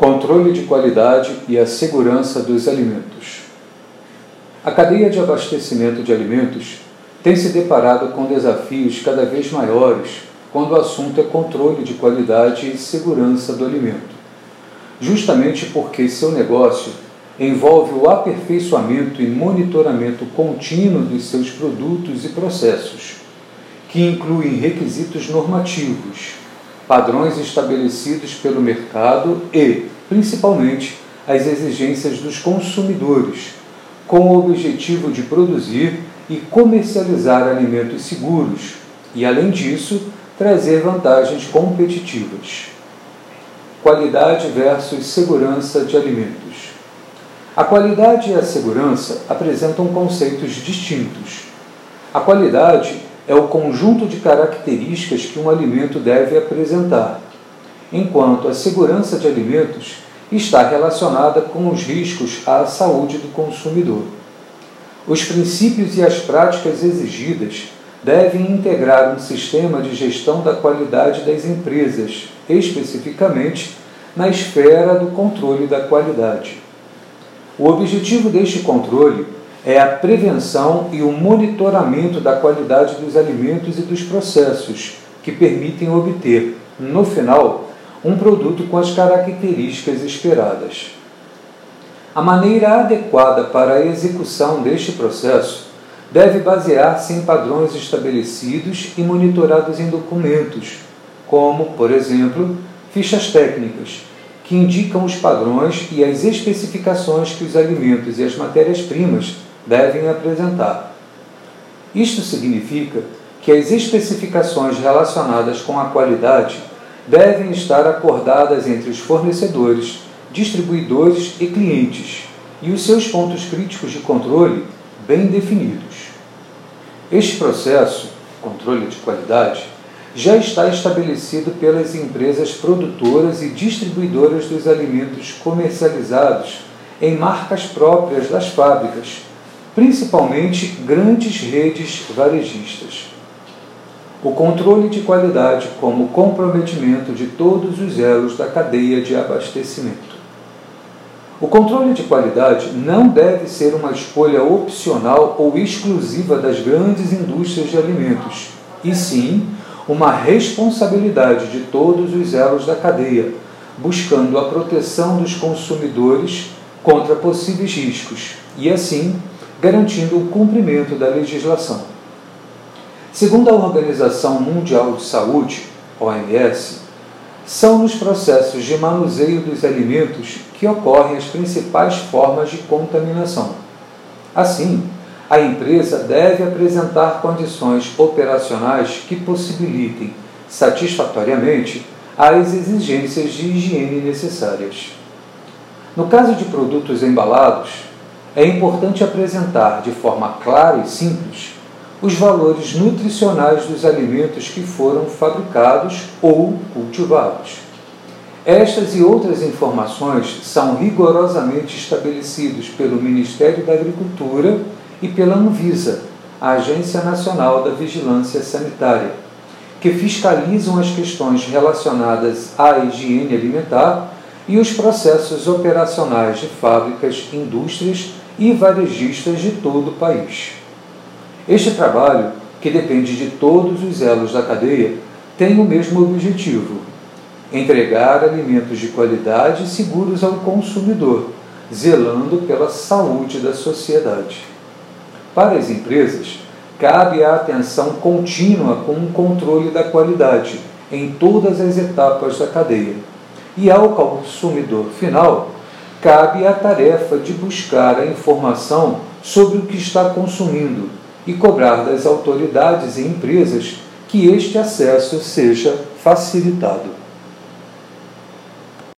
controle de qualidade e a segurança dos alimentos. A cadeia de abastecimento de alimentos tem se deparado com desafios cada vez maiores quando o assunto é controle de qualidade e segurança do alimento, justamente porque seu negócio envolve o aperfeiçoamento e monitoramento contínuo dos seus produtos e processos, que incluem requisitos normativos, padrões estabelecidos pelo mercado e, principalmente, as exigências dos consumidores, com o objetivo de produzir e comercializar alimentos seguros e, além disso, trazer vantagens competitivas. Qualidade versus segurança de alimentos. A qualidade e a segurança apresentam conceitos distintos. A qualidade é o conjunto de características que um alimento deve apresentar, enquanto a segurança de alimentos está relacionada com os riscos à saúde do consumidor. Os princípios e as práticas exigidas devem integrar um sistema de gestão da qualidade das empresas, especificamente na esfera do controle da qualidade. O objetivo deste controle é a prevenção e o monitoramento da qualidade dos alimentos e dos processos, que permitem obter, no final, um produto com as características esperadas. A maneira adequada para a execução deste processo deve basear-se em padrões estabelecidos e monitorados em documentos, como, por exemplo, fichas técnicas, que indicam os padrões e as especificações que os alimentos e as matérias-primas devem apresentar. Isto significa que as especificações relacionadas com a qualidade devem estar acordadas entre os fornecedores, distribuidores e clientes, e os seus pontos críticos de controle bem definidos. Este processo, controle de qualidade, já está estabelecido pelas empresas produtoras e distribuidoras dos alimentos comercializados em marcas próprias das fábricas principalmente grandes redes varejistas. O controle de qualidade como comprometimento de todos os elos da cadeia de abastecimento. O controle de qualidade não deve ser uma escolha opcional ou exclusiva das grandes indústrias de alimentos, e sim uma responsabilidade de todos os elos da cadeia, buscando a proteção dos consumidores contra possíveis riscos e, assim, garantindo o cumprimento da legislação. Segundo a Organização Mundial de Saúde, OMS, são nos processos de manuseio dos alimentos que ocorrem as principais formas de contaminação. Assim, a empresa deve apresentar condições operacionais que possibilitem satisfatoriamente as exigências de higiene necessárias. No caso de produtos embalados, é importante apresentar de forma clara e simples os valores nutricionais dos alimentos que foram fabricados ou cultivados. Estas e outras informações são rigorosamente estabelecidas pelo Ministério da Agricultura e pela Anvisa, a Agência Nacional da Vigilância Sanitária, que fiscalizam as questões relacionadas à higiene alimentar e os processos operacionais de fábricas, indústrias e varejistas de todo o país. Este trabalho, que depende de todos os elos da cadeia, tem o mesmo objetivo: entregar alimentos de qualidade e seguros ao consumidor, zelando pela saúde da sociedade. Para as empresas, cabe a atenção contínua com o controle da qualidade em todas as etapas da cadeia. E ao consumidor final, cabe a tarefa de buscar a informação sobre o que está consumindo e cobrar das autoridades e empresas que este acesso seja facilitado.